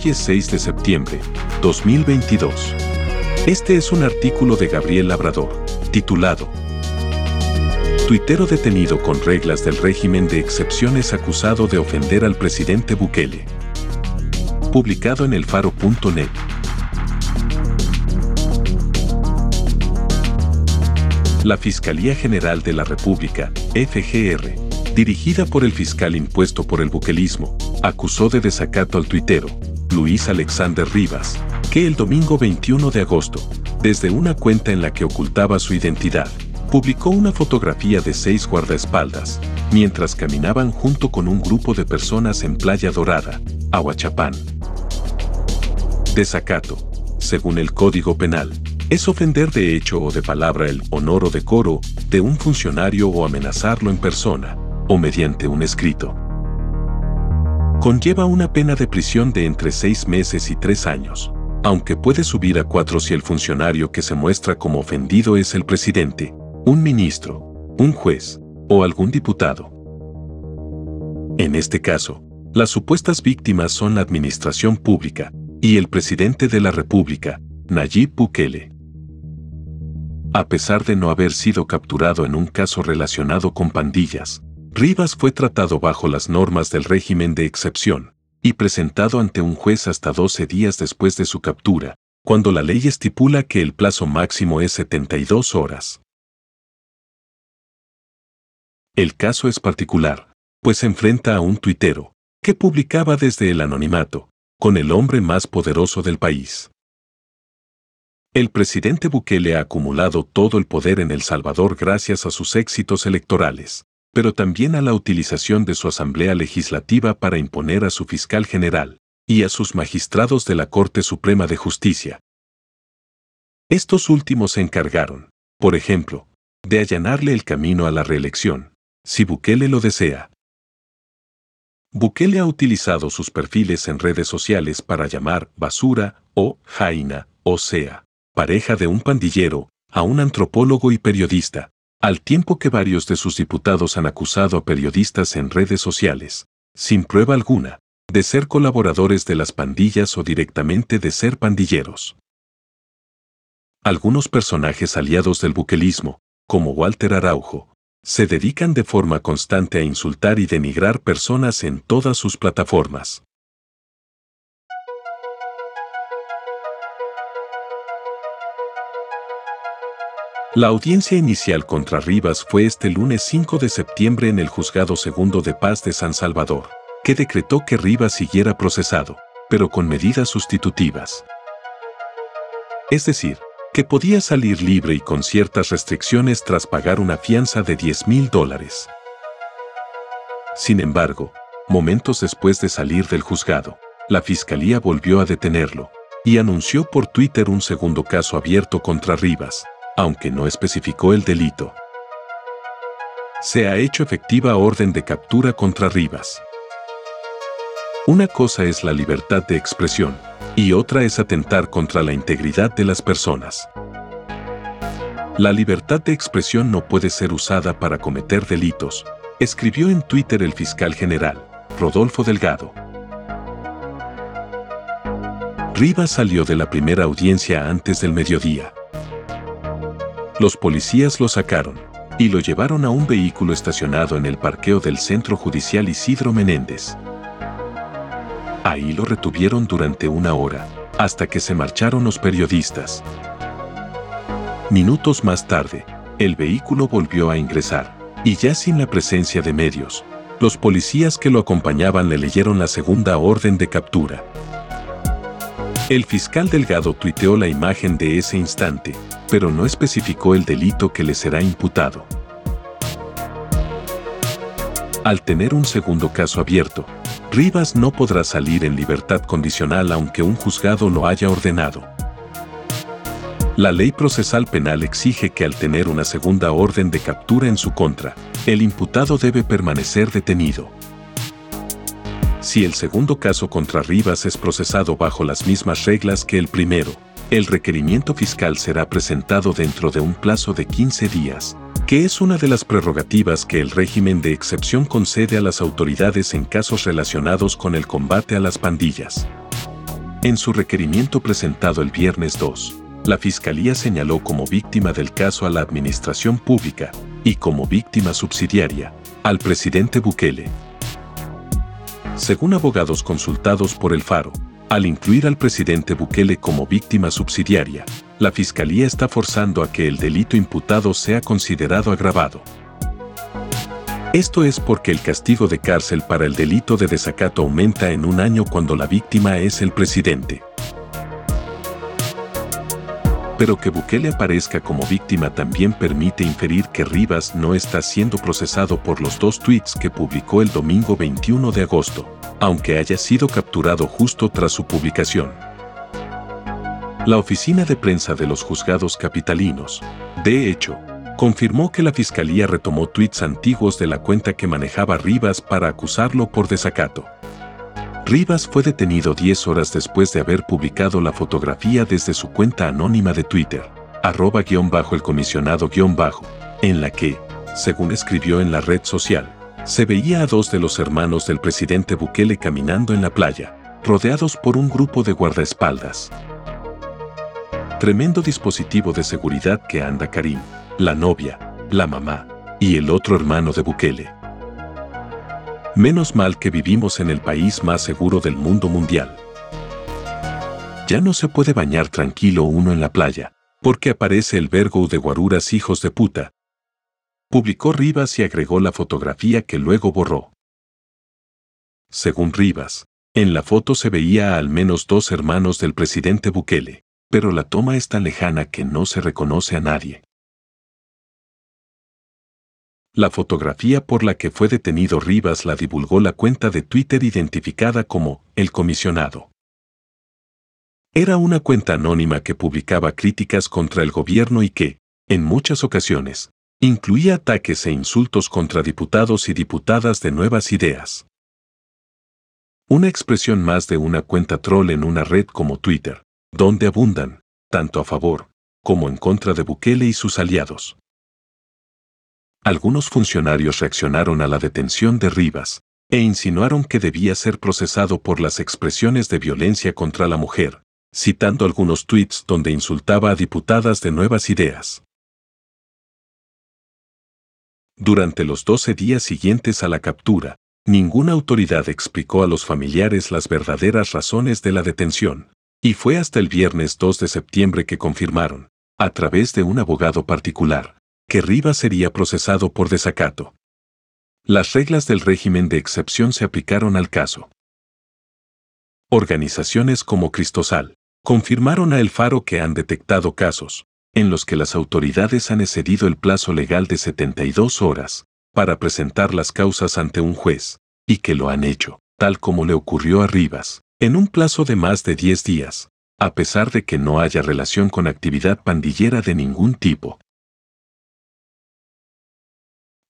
Hoy es 6 de septiembre, 2022. Este es un artículo de Gabriel Labrador, titulado Tuitero detenido con reglas del régimen de excepciones acusado de ofender al presidente Bukele. Publicado en elfaro.net. La Fiscalía General de la República, FGR, dirigida por el fiscal impuesto por el buquelismo, acusó de desacato al tuitero, Luis Alexander Rivas, que el domingo 21 de agosto, desde una cuenta en la que ocultaba su identidad, publicó una fotografía de seis guardaespaldas, mientras caminaban junto con un grupo de personas en Playa Dorada, Aguachapán. Desacato, según el Código Penal, es ofender de hecho o de palabra el honor o decoro de un funcionario o amenazarlo en persona, o mediante un escrito conlleva una pena de prisión de entre seis meses y tres años, aunque puede subir a cuatro si el funcionario que se muestra como ofendido es el presidente, un ministro, un juez o algún diputado. En este caso, las supuestas víctimas son la administración pública y el presidente de la República, Nayib Bukele. A pesar de no haber sido capturado en un caso relacionado con pandillas, Rivas fue tratado bajo las normas del régimen de excepción y presentado ante un juez hasta 12 días después de su captura, cuando la ley estipula que el plazo máximo es 72 horas. El caso es particular, pues enfrenta a un tuitero, que publicaba desde el anonimato, con el hombre más poderoso del país. El presidente Bukele ha acumulado todo el poder en El Salvador gracias a sus éxitos electorales, pero también a la utilización de su Asamblea Legislativa para imponer a su fiscal general y a sus magistrados de la Corte Suprema de Justicia. Estos últimos se encargaron, por ejemplo, de allanarle el camino a la reelección, si Bukele lo desea. Bukele ha utilizado sus perfiles en redes sociales para llamar basura o jaina, o sea, pareja de un pandillero, a un antropólogo y periodista, al tiempo que varios de sus diputados han acusado a periodistas en redes sociales, sin prueba alguna, de ser colaboradores de las pandillas o directamente de ser pandilleros. Algunos personajes aliados del buquelismo, como Walter Araujo, se dedican de forma constante a insultar y denigrar personas en todas sus plataformas. La audiencia inicial contra Rivas fue este lunes 5 de septiembre en el Juzgado Segundo de Paz de San Salvador, que decretó que Rivas siguiera procesado, pero con medidas sustitutivas. Es decir, que podía salir libre y con ciertas restricciones tras pagar una fianza de 10 mil dólares. Sin embargo, momentos después de salir del juzgado, la fiscalía volvió a detenerlo y anunció por Twitter un segundo caso abierto contra Rivas, aunque no especificó el delito. Se ha hecho efectiva orden de captura contra Rivas. Una cosa es la libertad de expresión y otra es atentar contra la integridad de las personas. La libertad de expresión no puede ser usada para cometer delitos, escribió en Twitter el fiscal general, Rodolfo Delgado. Rivas salió de la primera audiencia antes del mediodía. Los policías lo sacaron y lo llevaron a un vehículo estacionado en el parqueo del Centro Judicial Isidro Menéndez. Ahí lo retuvieron durante una hora, hasta que se marcharon los periodistas. Minutos más tarde, el vehículo volvió a ingresar, y ya sin la presencia de medios, los policías que lo acompañaban le leyeron la segunda orden de captura. El fiscal Delgado tuiteó la imagen de ese instante, pero no especificó el delito que le será imputado. Al tener un segundo caso abierto, Rivas no podrá salir en libertad condicional aunque un juzgado lo haya ordenado. La ley procesal penal exige que al tener una segunda orden de captura en su contra, el imputado debe permanecer detenido. Si el segundo caso contra Rivas es procesado bajo las mismas reglas que el primero, el requerimiento fiscal será presentado dentro de un plazo de 15 días, que es una de las prerrogativas que el régimen de excepción concede a las autoridades en casos relacionados con el combate a las pandillas. En su requerimiento presentado el viernes 2, la Fiscalía señaló como víctima del caso a la Administración Pública y como víctima subsidiaria al presidente Bukele. Según abogados consultados por el Faro, al incluir al presidente Bukele como víctima subsidiaria, la Fiscalía está forzando a que el delito imputado sea considerado agravado. Esto es porque el castigo de cárcel para el delito de desacato aumenta en un año cuando la víctima es el presidente pero que Bukele aparezca como víctima también permite inferir que Rivas no está siendo procesado por los dos tweets que publicó el domingo 21 de agosto, aunque haya sido capturado justo tras su publicación. La oficina de prensa de los juzgados capitalinos, de hecho, confirmó que la fiscalía retomó tweets antiguos de la cuenta que manejaba Rivas para acusarlo por desacato. Rivas fue detenido 10 horas después de haber publicado la fotografía desde su cuenta anónima de Twitter, arroba guion bajo el comisionado guion bajo, en la que, según escribió en la red social, se veía a dos de los hermanos del presidente Bukele caminando en la playa, rodeados por un grupo de guardaespaldas. Tremendo dispositivo de seguridad que anda Karim, la novia, la mamá y el otro hermano de Bukele. Menos mal que vivimos en el país más seguro del mundo mundial. Ya no se puede bañar tranquilo uno en la playa, porque aparece el vergo de guaruras hijos de puta. Publicó Rivas y agregó la fotografía que luego borró. Según Rivas, en la foto se veía a al menos dos hermanos del presidente Bukele, pero la toma es tan lejana que no se reconoce a nadie. La fotografía por la que fue detenido Rivas la divulgó la cuenta de Twitter identificada como El Comisionado. Era una cuenta anónima que publicaba críticas contra el gobierno y que, en muchas ocasiones, incluía ataques e insultos contra diputados y diputadas de nuevas ideas. Una expresión más de una cuenta troll en una red como Twitter, donde abundan, tanto a favor, como en contra de Bukele y sus aliados. Algunos funcionarios reaccionaron a la detención de Rivas e insinuaron que debía ser procesado por las expresiones de violencia contra la mujer, citando algunos tweets donde insultaba a diputadas de nuevas ideas. Durante los 12 días siguientes a la captura, ninguna autoridad explicó a los familiares las verdaderas razones de la detención, y fue hasta el viernes 2 de septiembre que confirmaron, a través de un abogado particular, que Rivas sería procesado por desacato. Las reglas del régimen de excepción se aplicaron al caso. Organizaciones como Cristosal confirmaron a El Faro que han detectado casos en los que las autoridades han excedido el plazo legal de 72 horas para presentar las causas ante un juez, y que lo han hecho, tal como le ocurrió a Rivas, en un plazo de más de 10 días, a pesar de que no haya relación con actividad pandillera de ningún tipo.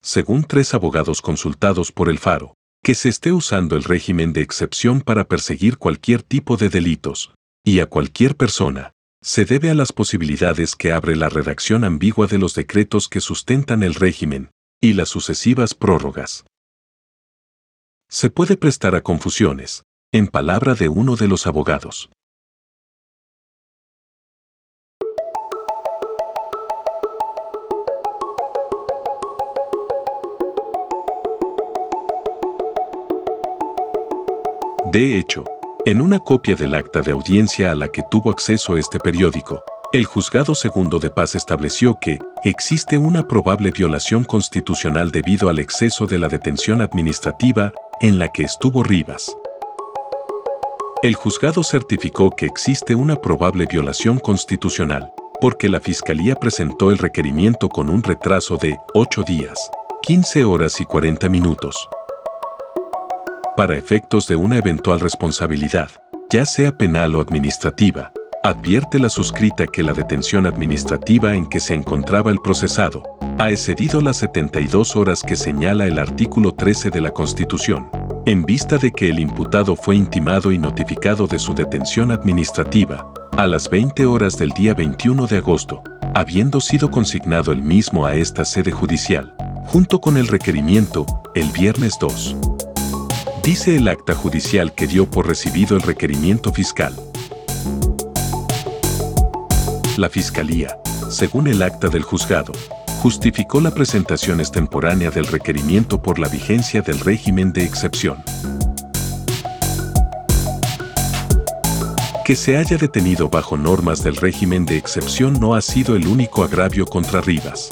Según tres abogados consultados por el Faro, que se esté usando el régimen de excepción para perseguir cualquier tipo de delitos, y a cualquier persona, se debe a las posibilidades que abre la redacción ambigua de los decretos que sustentan el régimen, y las sucesivas prórrogas. Se puede prestar a confusiones, en palabra de uno de los abogados. De hecho, en una copia del acta de audiencia a la que tuvo acceso este periódico, el juzgado segundo de paz estableció que existe una probable violación constitucional debido al exceso de la detención administrativa en la que estuvo Rivas. El juzgado certificó que existe una probable violación constitucional, porque la Fiscalía presentó el requerimiento con un retraso de 8 días, 15 horas y 40 minutos. Para efectos de una eventual responsabilidad, ya sea penal o administrativa, advierte la suscrita que la detención administrativa en que se encontraba el procesado ha excedido las 72 horas que señala el artículo 13 de la Constitución, en vista de que el imputado fue intimado y notificado de su detención administrativa a las 20 horas del día 21 de agosto, habiendo sido consignado el mismo a esta sede judicial, junto con el requerimiento, el viernes 2. Dice el acta judicial que dio por recibido el requerimiento fiscal. La Fiscalía, según el acta del juzgado, justificó la presentación extemporánea del requerimiento por la vigencia del régimen de excepción. Que se haya detenido bajo normas del régimen de excepción no ha sido el único agravio contra Rivas.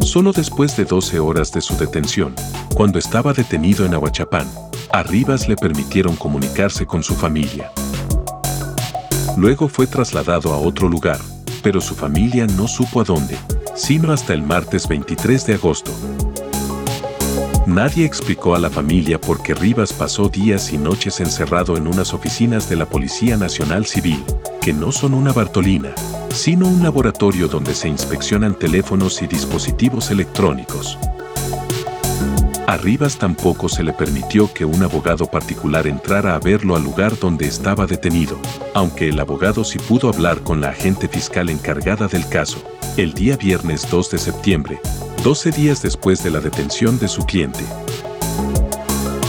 Solo después de 12 horas de su detención, cuando estaba detenido en Aguachapán, a Rivas le permitieron comunicarse con su familia. Luego fue trasladado a otro lugar, pero su familia no supo a dónde, sino hasta el martes 23 de agosto. Nadie explicó a la familia por qué Rivas pasó días y noches encerrado en unas oficinas de la Policía Nacional Civil, que no son una Bartolina, sino un laboratorio donde se inspeccionan teléfonos y dispositivos electrónicos. A Rivas tampoco se le permitió que un abogado particular entrara a verlo al lugar donde estaba detenido, aunque el abogado sí pudo hablar con la agente fiscal encargada del caso, el día viernes 2 de septiembre, 12 días después de la detención de su cliente.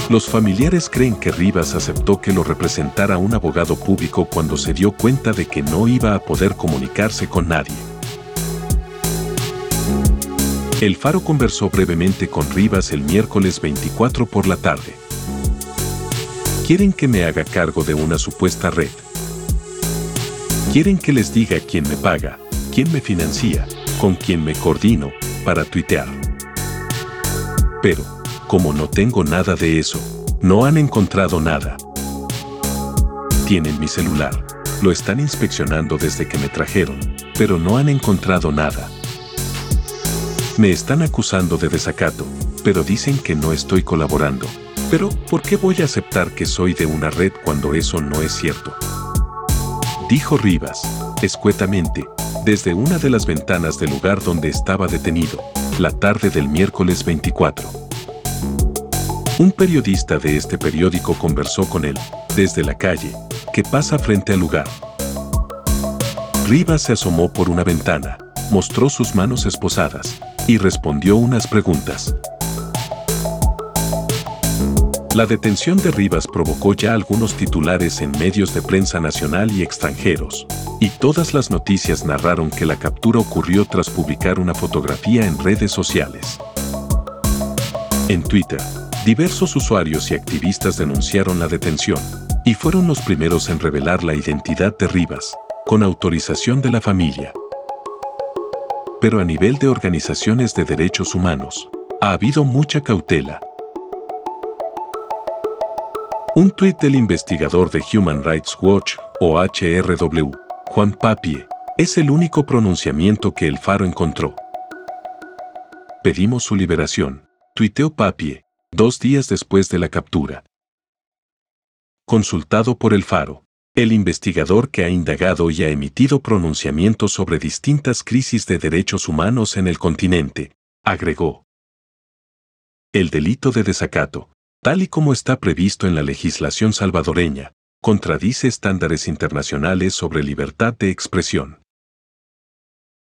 Los familiares creen que Rivas aceptó que lo representara un abogado público cuando se dio cuenta de que no iba a poder comunicarse con nadie. El Faro conversó brevemente con Rivas el miércoles 24 por la tarde. Quieren que me haga cargo de una supuesta red. Quieren que les diga quién me paga, quién me financia, con quién me coordino, para tuitear. Pero, como no tengo nada de eso, no han encontrado nada. Tienen mi celular, lo están inspeccionando desde que me trajeron, pero no han encontrado nada. Me están acusando de desacato, pero dicen que no estoy colaborando. Pero, ¿por qué voy a aceptar que soy de una red cuando eso no es cierto? Dijo Rivas, escuetamente, desde una de las ventanas del lugar donde estaba detenido, la tarde del miércoles 24. Un periodista de este periódico conversó con él, desde la calle, que pasa frente al lugar. Rivas se asomó por una ventana, mostró sus manos esposadas, y respondió unas preguntas. La detención de Rivas provocó ya algunos titulares en medios de prensa nacional y extranjeros, y todas las noticias narraron que la captura ocurrió tras publicar una fotografía en redes sociales. En Twitter, diversos usuarios y activistas denunciaron la detención, y fueron los primeros en revelar la identidad de Rivas, con autorización de la familia pero a nivel de organizaciones de derechos humanos, ha habido mucha cautela. Un tuit del investigador de Human Rights Watch, o HRW, Juan Papie, es el único pronunciamiento que el Faro encontró. Pedimos su liberación, tuiteó Papie, dos días después de la captura. Consultado por el Faro, el investigador que ha indagado y ha emitido pronunciamientos sobre distintas crisis de derechos humanos en el continente, agregó. El delito de desacato, tal y como está previsto en la legislación salvadoreña, contradice estándares internacionales sobre libertad de expresión.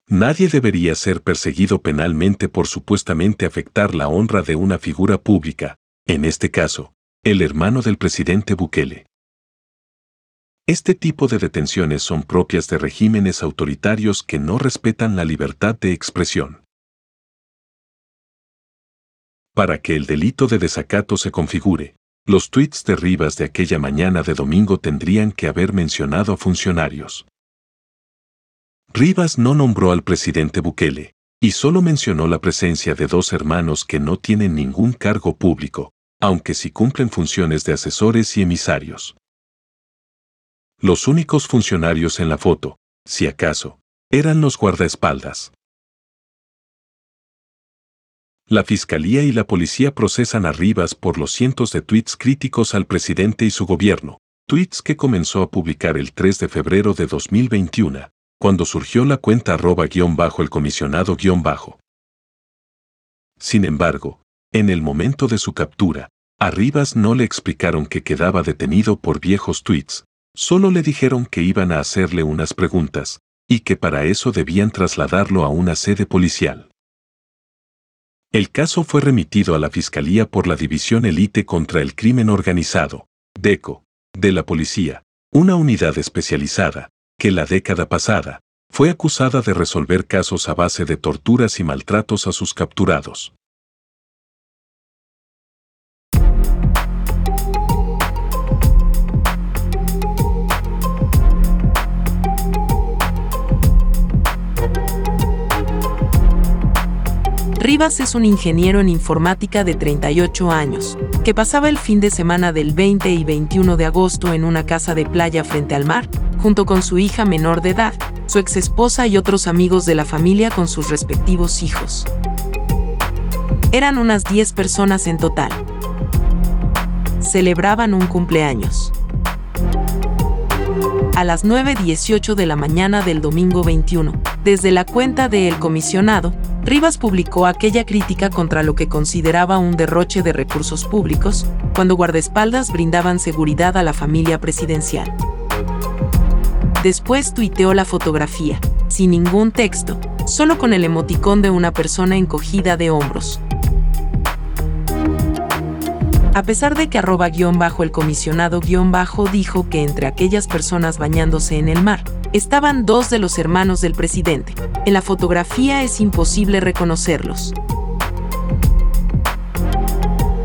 Nadie debería ser perseguido penalmente por supuestamente afectar la honra de una figura pública, en este caso, el hermano del presidente Bukele. Este tipo de detenciones son propias de regímenes autoritarios que no respetan la libertad de expresión. Para que el delito de desacato se configure, los tweets de Rivas de aquella mañana de domingo tendrían que haber mencionado a funcionarios. Rivas no nombró al presidente Bukele, y solo mencionó la presencia de dos hermanos que no tienen ningún cargo público, aunque sí cumplen funciones de asesores y emisarios. Los únicos funcionarios en la foto, si acaso, eran los guardaespaldas. La Fiscalía y la policía procesan a Rivas por los cientos de tweets críticos al presidente y su gobierno, tweets que comenzó a publicar el 3 de febrero de 2021, cuando surgió la cuenta arroba guion bajo el comisionado guion bajo. Sin embargo, en el momento de su captura, a Rivas no le explicaron que quedaba detenido por viejos tweets, solo le dijeron que iban a hacerle unas preguntas, y que para eso debían trasladarlo a una sede policial. El caso fue remitido a la Fiscalía por la División Elite contra el Crimen Organizado, DECO, de la Policía, una unidad especializada, que la década pasada, fue acusada de resolver casos a base de torturas y maltratos a sus capturados. Rivas es un ingeniero en informática de 38 años, que pasaba el fin de semana del 20 y 21 de agosto en una casa de playa frente al mar, junto con su hija menor de edad, su ex esposa y otros amigos de la familia con sus respectivos hijos. Eran unas 10 personas en total. Celebraban un cumpleaños. A las 9.18 de la mañana del domingo 21, desde la cuenta de El Comisionado, Rivas publicó aquella crítica contra lo que consideraba un derroche de recursos públicos, cuando guardaespaldas brindaban seguridad a la familia presidencial. Después tuiteó la fotografía, sin ningún texto, solo con el emoticón de una persona encogida de hombros. A pesar de que arroba guion bajo el comisionado guion bajo dijo que entre aquellas personas bañándose en el mar, estaban dos de los hermanos del presidente. En la fotografía es imposible reconocerlos.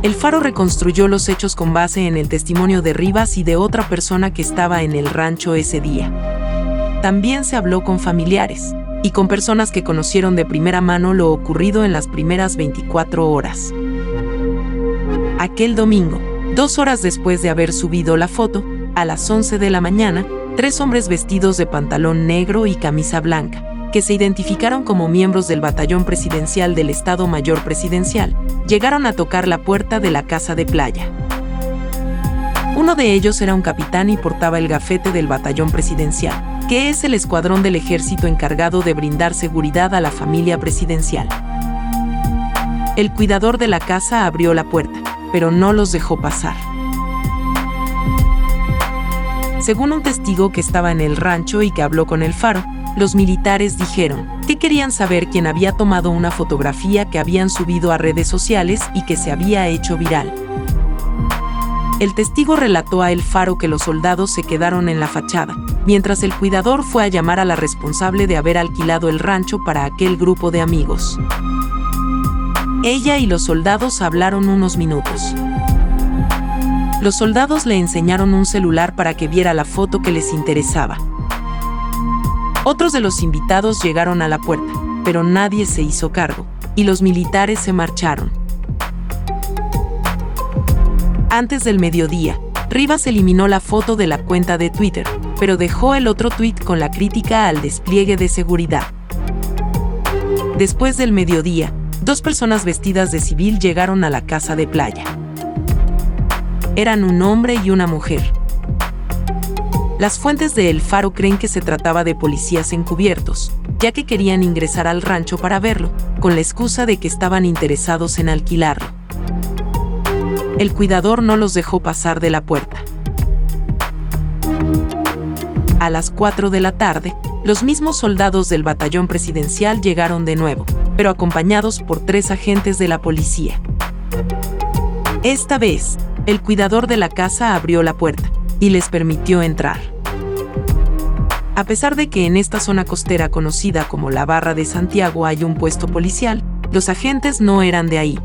El Faro reconstruyó los hechos con base en el testimonio de Rivas y de otra persona que estaba en el rancho ese día. También se habló con familiares y con personas que conocieron de primera mano lo ocurrido en las primeras 24 horas. Aquel domingo, dos horas después de haber subido la foto, a las 11 de la mañana, tres hombres vestidos de pantalón negro y camisa blanca, que se identificaron como miembros del batallón presidencial del Estado Mayor Presidencial, llegaron a tocar la puerta de la casa de playa. Uno de ellos era un capitán y portaba el gafete del batallón presidencial, que es el escuadrón del ejército encargado de brindar seguridad a la familia presidencial. El cuidador de la casa abrió la puerta, pero no los dejó pasar. Según un testigo que estaba en el rancho y que habló con el faro, los militares dijeron que querían saber quién había tomado una fotografía que habían subido a redes sociales y que se había hecho viral. El testigo relató a El Faro que los soldados se quedaron en la fachada, mientras el cuidador fue a llamar a la responsable de haber alquilado el rancho para aquel grupo de amigos. Ella y los soldados hablaron unos minutos los soldados le enseñaron un celular para que viera la foto que les interesaba. Otros de los invitados llegaron a la puerta, pero nadie se hizo cargo, y los militares se marcharon. Antes del mediodía, Rivas eliminó la foto de la cuenta de Twitter, pero dejó el otro tweet con la crítica al despliegue de seguridad. Después del mediodía, dos personas vestidas de civil llegaron a la casa de playa eran un hombre y una mujer. Las fuentes de El Faro creen que se trataba de policías encubiertos, ya que querían ingresar al rancho para verlo, con la excusa de que estaban interesados en alquilarlo. El cuidador no los dejó pasar de la puerta. A las 4 de la tarde, los mismos soldados del batallón presidencial llegaron de nuevo, pero acompañados por tres agentes de la policía. Esta vez, el cuidador de la casa abrió la puerta y les permitió entrar. A pesar de que en esta zona costera conocida como la Barra de Santiago hay un puesto policial, los agentes no eran de ahí.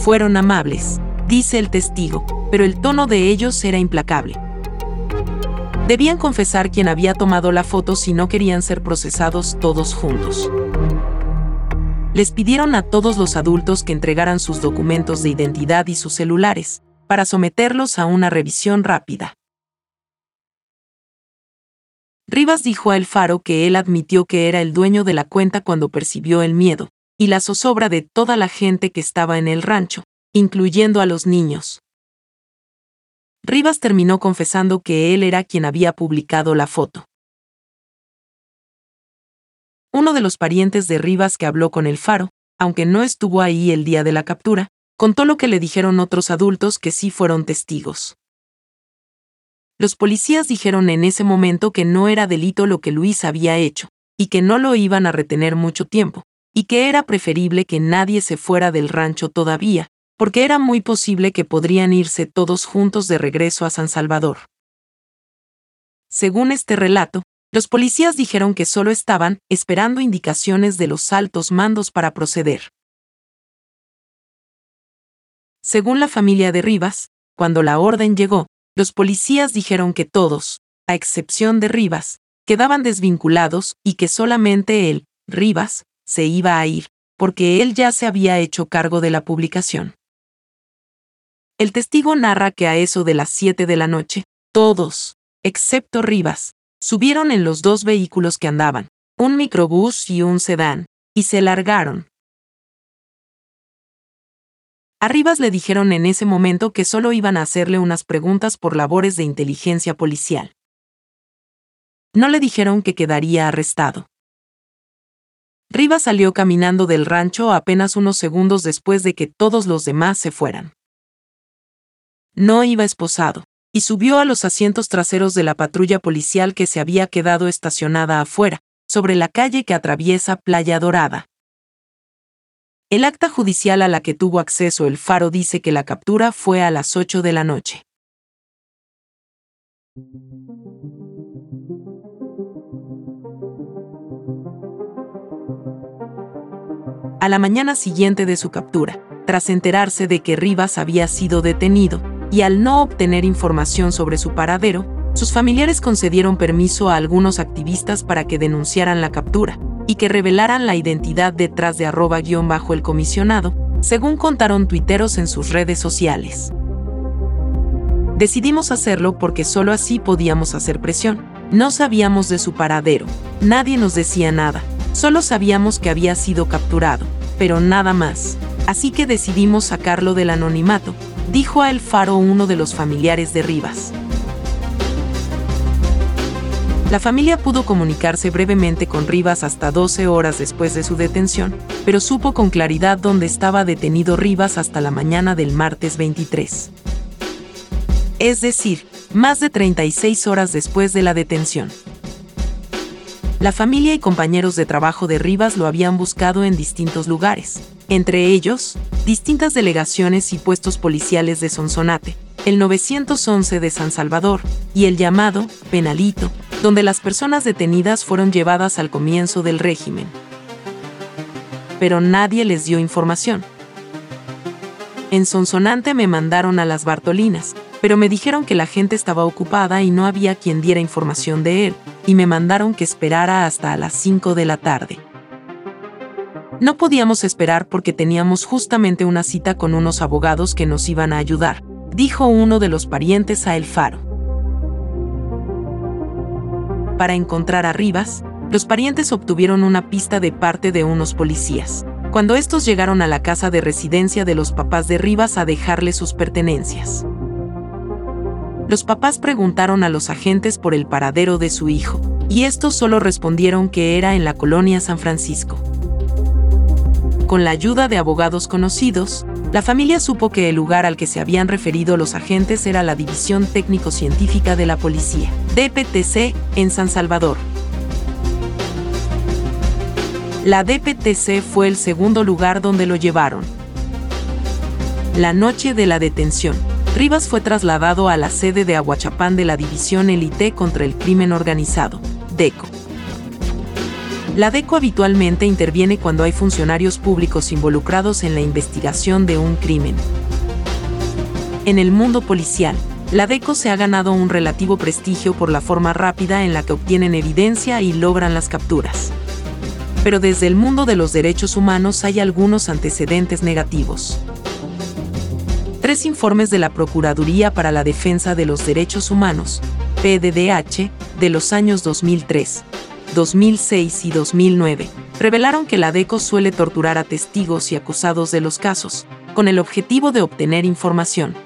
Fueron amables, dice el testigo, pero el tono de ellos era implacable. Debían confesar quién había tomado la foto si no querían ser procesados todos juntos les pidieron a todos los adultos que entregaran sus documentos de identidad y sus celulares, para someterlos a una revisión rápida. Rivas dijo a El Faro que él admitió que era el dueño de la cuenta cuando percibió el miedo, y la zozobra de toda la gente que estaba en el rancho, incluyendo a los niños. Rivas terminó confesando que él era quien había publicado la foto. Uno de los parientes de Rivas que habló con el Faro, aunque no estuvo ahí el día de la captura, contó lo que le dijeron otros adultos que sí fueron testigos. Los policías dijeron en ese momento que no era delito lo que Luis había hecho, y que no lo iban a retener mucho tiempo, y que era preferible que nadie se fuera del rancho todavía, porque era muy posible que podrían irse todos juntos de regreso a San Salvador. Según este relato, los policías dijeron que solo estaban esperando indicaciones de los altos mandos para proceder. Según la familia de Rivas, cuando la orden llegó, los policías dijeron que todos, a excepción de Rivas, quedaban desvinculados y que solamente él, Rivas, se iba a ir, porque él ya se había hecho cargo de la publicación. El testigo narra que a eso de las 7 de la noche, todos, excepto Rivas, subieron en los dos vehículos que andaban, un microbús y un sedán, y se largaron. A Rivas le dijeron en ese momento que solo iban a hacerle unas preguntas por labores de inteligencia policial. No le dijeron que quedaría arrestado. Rivas salió caminando del rancho apenas unos segundos después de que todos los demás se fueran no iba esposado, y subió a los asientos traseros de la patrulla policial que se había quedado estacionada afuera, sobre la calle que atraviesa Playa Dorada. El acta judicial a la que tuvo acceso el Faro dice que la captura fue a las 8 de la noche. A la mañana siguiente de su captura, tras enterarse de que Rivas había sido detenido, y al no obtener información sobre su paradero, sus familiares concedieron permiso a algunos activistas para que denunciaran la captura y que revelaran la identidad detrás de arroba guion bajo el comisionado, según contaron tuiteros en sus redes sociales. Decidimos hacerlo porque solo así podíamos hacer presión. No sabíamos de su paradero, nadie nos decía nada, solo sabíamos que había sido capturado, pero nada más. Así que decidimos sacarlo del anonimato dijo a El Faro uno de los familiares de Rivas. La familia pudo comunicarse brevemente con Rivas hasta 12 horas después de su detención, pero supo con claridad dónde estaba detenido Rivas hasta la mañana del martes 23. Es decir, más de 36 horas después de la detención. La familia y compañeros de trabajo de Rivas lo habían buscado en distintos lugares, entre ellos, distintas delegaciones y puestos policiales de Sonsonate, el 911 de San Salvador y el llamado Penalito, donde las personas detenidas fueron llevadas al comienzo del régimen. Pero nadie les dio información. En Sonsonante me mandaron a las Bartolinas, pero me dijeron que la gente estaba ocupada y no había quien diera información de él, y me mandaron que esperara hasta las 5 de la tarde. No podíamos esperar porque teníamos justamente una cita con unos abogados que nos iban a ayudar, dijo uno de los parientes a El Faro. Para encontrar a Rivas, los parientes obtuvieron una pista de parte de unos policías, cuando estos llegaron a la casa de residencia de los papás de Rivas a dejarle sus pertenencias. Los papás preguntaron a los agentes por el paradero de su hijo, y estos solo respondieron que era en la colonia San Francisco. Con la ayuda de abogados conocidos, la familia supo que el lugar al que se habían referido los agentes era la División Técnico-Científica de la Policía, DPTC, en San Salvador. La DPTC fue el segundo lugar donde lo llevaron. La noche de la detención, Rivas fue trasladado a la sede de Aguachapán de la División Elite contra el Crimen Organizado, DECO. La DECO habitualmente interviene cuando hay funcionarios públicos involucrados en la investigación de un crimen. En el mundo policial, la DECO se ha ganado un relativo prestigio por la forma rápida en la que obtienen evidencia y logran las capturas. Pero desde el mundo de los derechos humanos hay algunos antecedentes negativos. Tres informes de la Procuraduría para la Defensa de los Derechos Humanos, PDDH, de los años 2003, 2006 y 2009 revelaron que la DECO suele torturar a testigos y acusados de los casos, con el objetivo de obtener información.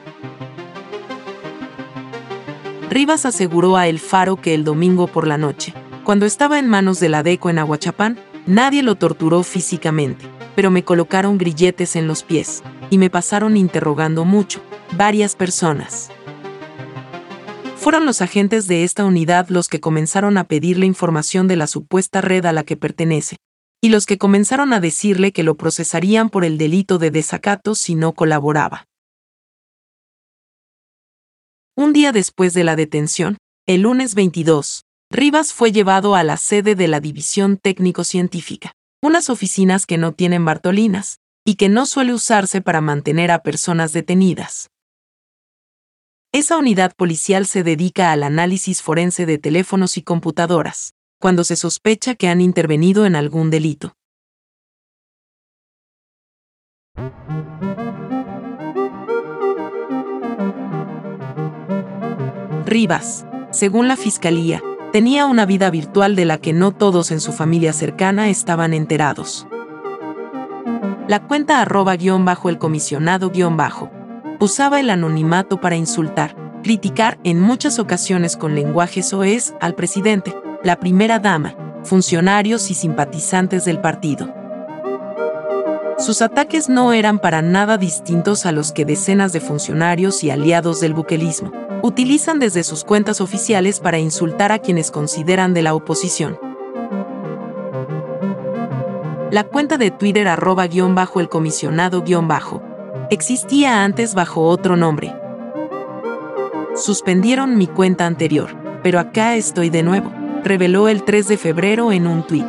Rivas aseguró a El Faro que el domingo por la noche, cuando estaba en manos de la DECO en Aguachapán, nadie lo torturó físicamente, pero me colocaron grilletes en los pies y me pasaron interrogando mucho, varias personas. Fueron los agentes de esta unidad los que comenzaron a pedirle información de la supuesta red a la que pertenece, y los que comenzaron a decirle que lo procesarían por el delito de desacato si no colaboraba. Un día después de la detención, el lunes 22, Rivas fue llevado a la sede de la División Técnico-Científica, unas oficinas que no tienen Bartolinas, y que no suele usarse para mantener a personas detenidas. Esa unidad policial se dedica al análisis forense de teléfonos y computadoras, cuando se sospecha que han intervenido en algún delito. Rivas, según la Fiscalía, tenía una vida virtual de la que no todos en su familia cercana estaban enterados. La cuenta arroba guion bajo el comisionado guion bajo usaba el anonimato para insultar, criticar en muchas ocasiones con lenguaje soez al presidente, la primera dama, funcionarios y simpatizantes del partido. Sus ataques no eran para nada distintos a los que decenas de funcionarios y aliados del buquelismo utilizan desde sus cuentas oficiales para insultar a quienes consideran de la oposición. La cuenta de Twitter arroba guion bajo el comisionado guion bajo existía antes bajo otro nombre. Suspendieron mi cuenta anterior, pero acá estoy de nuevo, reveló el 3 de febrero en un tweet.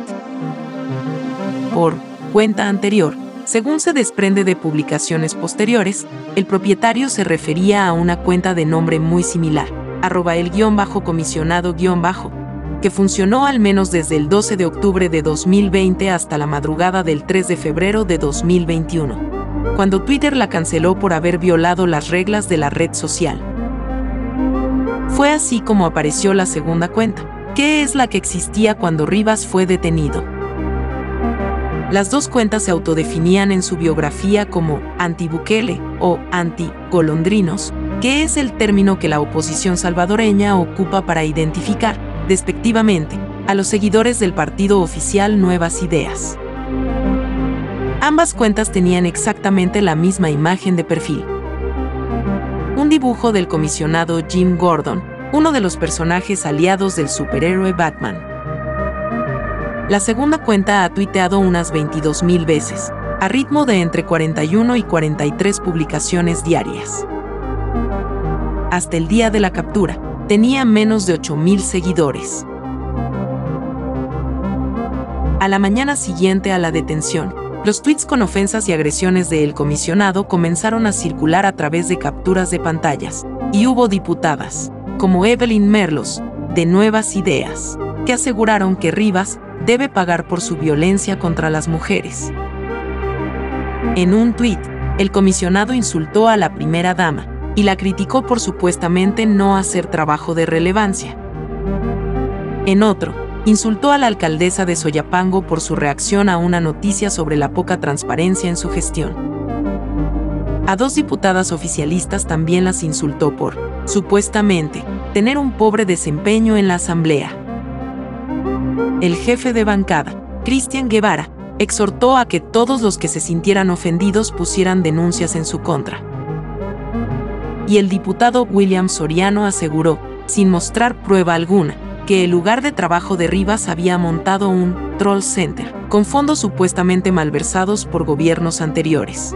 Por cuenta anterior, según se desprende de publicaciones posteriores, el propietario se refería a una cuenta de nombre muy similar, arroba el guion bajo comisionado guion bajo, que funcionó al menos desde el 12 de octubre de 2020 hasta la madrugada del 3 de febrero de 2021 cuando Twitter la canceló por haber violado las reglas de la red social. Fue así como apareció la segunda cuenta, que es la que existía cuando Rivas fue detenido. Las dos cuentas se autodefinían en su biografía como anti-Bukele o anti-golondrinos, que es el término que la oposición salvadoreña ocupa para identificar, despectivamente, a los seguidores del partido oficial Nuevas Ideas. Ambas cuentas tenían exactamente la misma imagen de perfil. Un dibujo del comisionado Jim Gordon, uno de los personajes aliados del superhéroe Batman. La segunda cuenta ha tuiteado unas 22.000 veces, a ritmo de entre 41 y 43 publicaciones diarias. Hasta el día de la captura, tenía menos de 8.000 seguidores. A la mañana siguiente a la detención, los tweets con ofensas y agresiones del comisionado comenzaron a circular a través de capturas de pantallas, y hubo diputadas, como Evelyn Merlos, de Nuevas Ideas, que aseguraron que Rivas debe pagar por su violencia contra las mujeres. En un tuit, el comisionado insultó a la primera dama y la criticó por supuestamente no hacer trabajo de relevancia. En otro, insultó a la alcaldesa de Soyapango por su reacción a una noticia sobre la poca transparencia en su gestión. A dos diputadas oficialistas también las insultó por, supuestamente, tener un pobre desempeño en la Asamblea. El jefe de bancada, Cristian Guevara, exhortó a que todos los que se sintieran ofendidos pusieran denuncias en su contra. Y el diputado William Soriano aseguró, sin mostrar prueba alguna, que el lugar de trabajo de Rivas había montado un troll center, con fondos supuestamente malversados por gobiernos anteriores.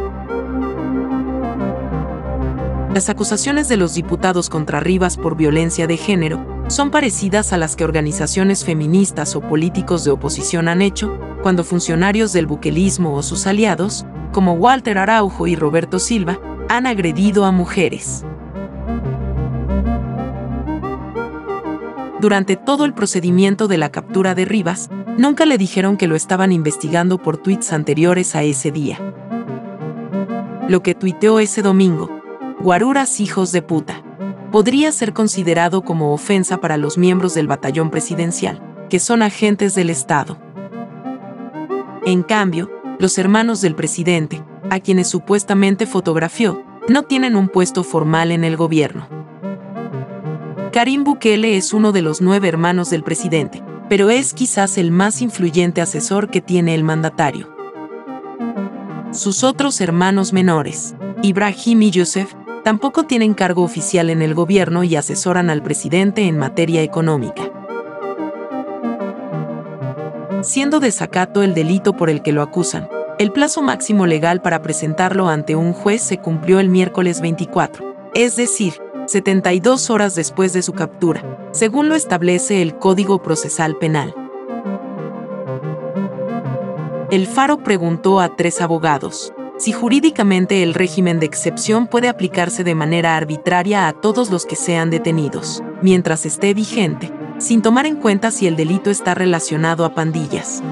Las acusaciones de los diputados contra Rivas por violencia de género son parecidas a las que organizaciones feministas o políticos de oposición han hecho cuando funcionarios del buquelismo o sus aliados, como Walter Araujo y Roberto Silva, han agredido a mujeres. Durante todo el procedimiento de la captura de Rivas, nunca le dijeron que lo estaban investigando por tweets anteriores a ese día. Lo que tuiteó ese domingo, guaruras hijos de puta, podría ser considerado como ofensa para los miembros del batallón presidencial, que son agentes del Estado. En cambio, los hermanos del presidente, a quienes supuestamente fotografió, no tienen un puesto formal en el gobierno. Karim Bukele es uno de los nueve hermanos del presidente, pero es quizás el más influyente asesor que tiene el mandatario. Sus otros hermanos menores, Ibrahim y Youssef, tampoco tienen cargo oficial en el gobierno y asesoran al presidente en materia económica. Siendo desacato el delito por el que lo acusan, el plazo máximo legal para presentarlo ante un juez se cumplió el miércoles 24, es decir, 72 horas después de su captura, según lo establece el Código Procesal Penal. El Faro preguntó a tres abogados si jurídicamente el régimen de excepción puede aplicarse de manera arbitraria a todos los que sean detenidos, mientras esté vigente, sin tomar en cuenta si el delito está relacionado a pandillas.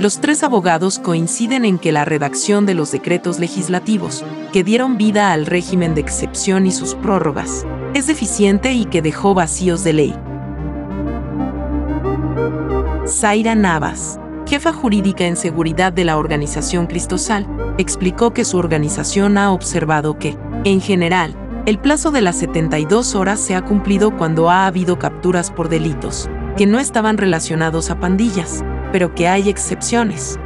Los tres abogados coinciden en que la redacción de los decretos legislativos, que dieron vida al régimen de excepción y sus prórrogas, es deficiente y que dejó vacíos de ley. Zaira Navas, jefa jurídica en seguridad de la organización Cristosal, explicó que su organización ha observado que, en general, el plazo de las 72 horas se ha cumplido cuando ha habido capturas por delitos que no estaban relacionados a pandillas, pero que hay excepciones.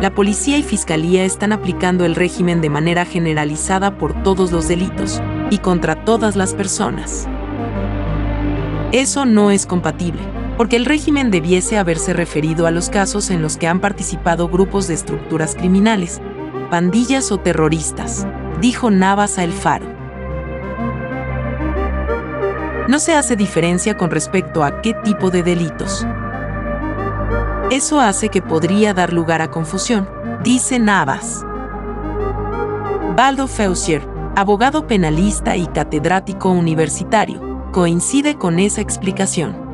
La policía y fiscalía están aplicando el régimen de manera generalizada por todos los delitos y contra todas las personas. Eso no es compatible, porque el régimen debiese haberse referido a los casos en los que han participado grupos de estructuras criminales, pandillas o terroristas, dijo Navas a El Faro. No se hace diferencia con respecto a qué tipo de delitos. Eso hace que podría dar lugar a confusión, dice Navas. Baldo Feusier, abogado penalista y catedrático universitario, coincide con esa explicación.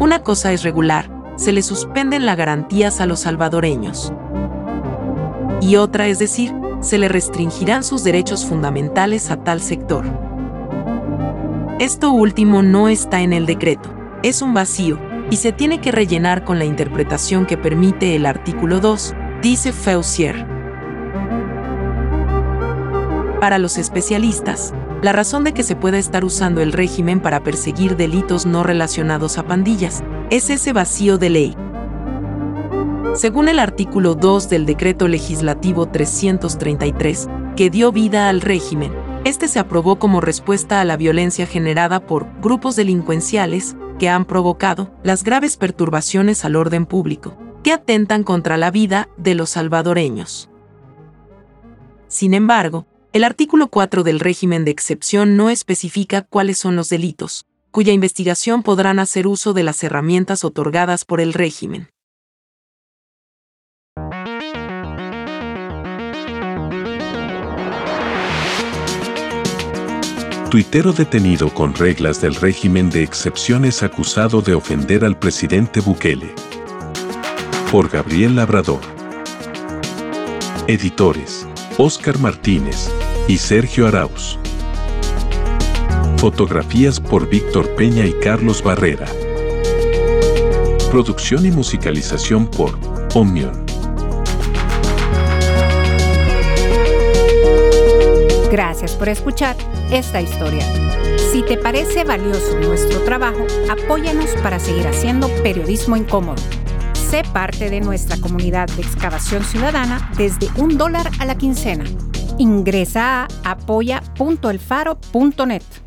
Una cosa es regular, se le suspenden las garantías a los salvadoreños. Y otra es decir, se le restringirán sus derechos fundamentales a tal sector. Esto último no está en el decreto, es un vacío, y se tiene que rellenar con la interpretación que permite el artículo 2, dice Feusier. Para los especialistas, la razón de que se pueda estar usando el régimen para perseguir delitos no relacionados a pandillas es ese vacío de ley. Según el artículo 2 del Decreto Legislativo 333, que dio vida al régimen, este se aprobó como respuesta a la violencia generada por grupos delincuenciales que han provocado las graves perturbaciones al orden público, que atentan contra la vida de los salvadoreños. Sin embargo, el artículo 4 del régimen de excepción no especifica cuáles son los delitos, cuya investigación podrán hacer uso de las herramientas otorgadas por el régimen. tuitero detenido con reglas del régimen de excepciones acusado de ofender al presidente Bukele. Por Gabriel Labrador. Editores, Óscar Martínez y Sergio Arauz. Fotografías por Víctor Peña y Carlos Barrera. Producción y musicalización por Omnion. Gracias por escuchar esta historia. Si te parece valioso nuestro trabajo, apóyanos para seguir haciendo periodismo incómodo. Sé parte de nuestra comunidad de excavación ciudadana desde un dólar a la quincena. Ingresa a apoya.elfaro.net.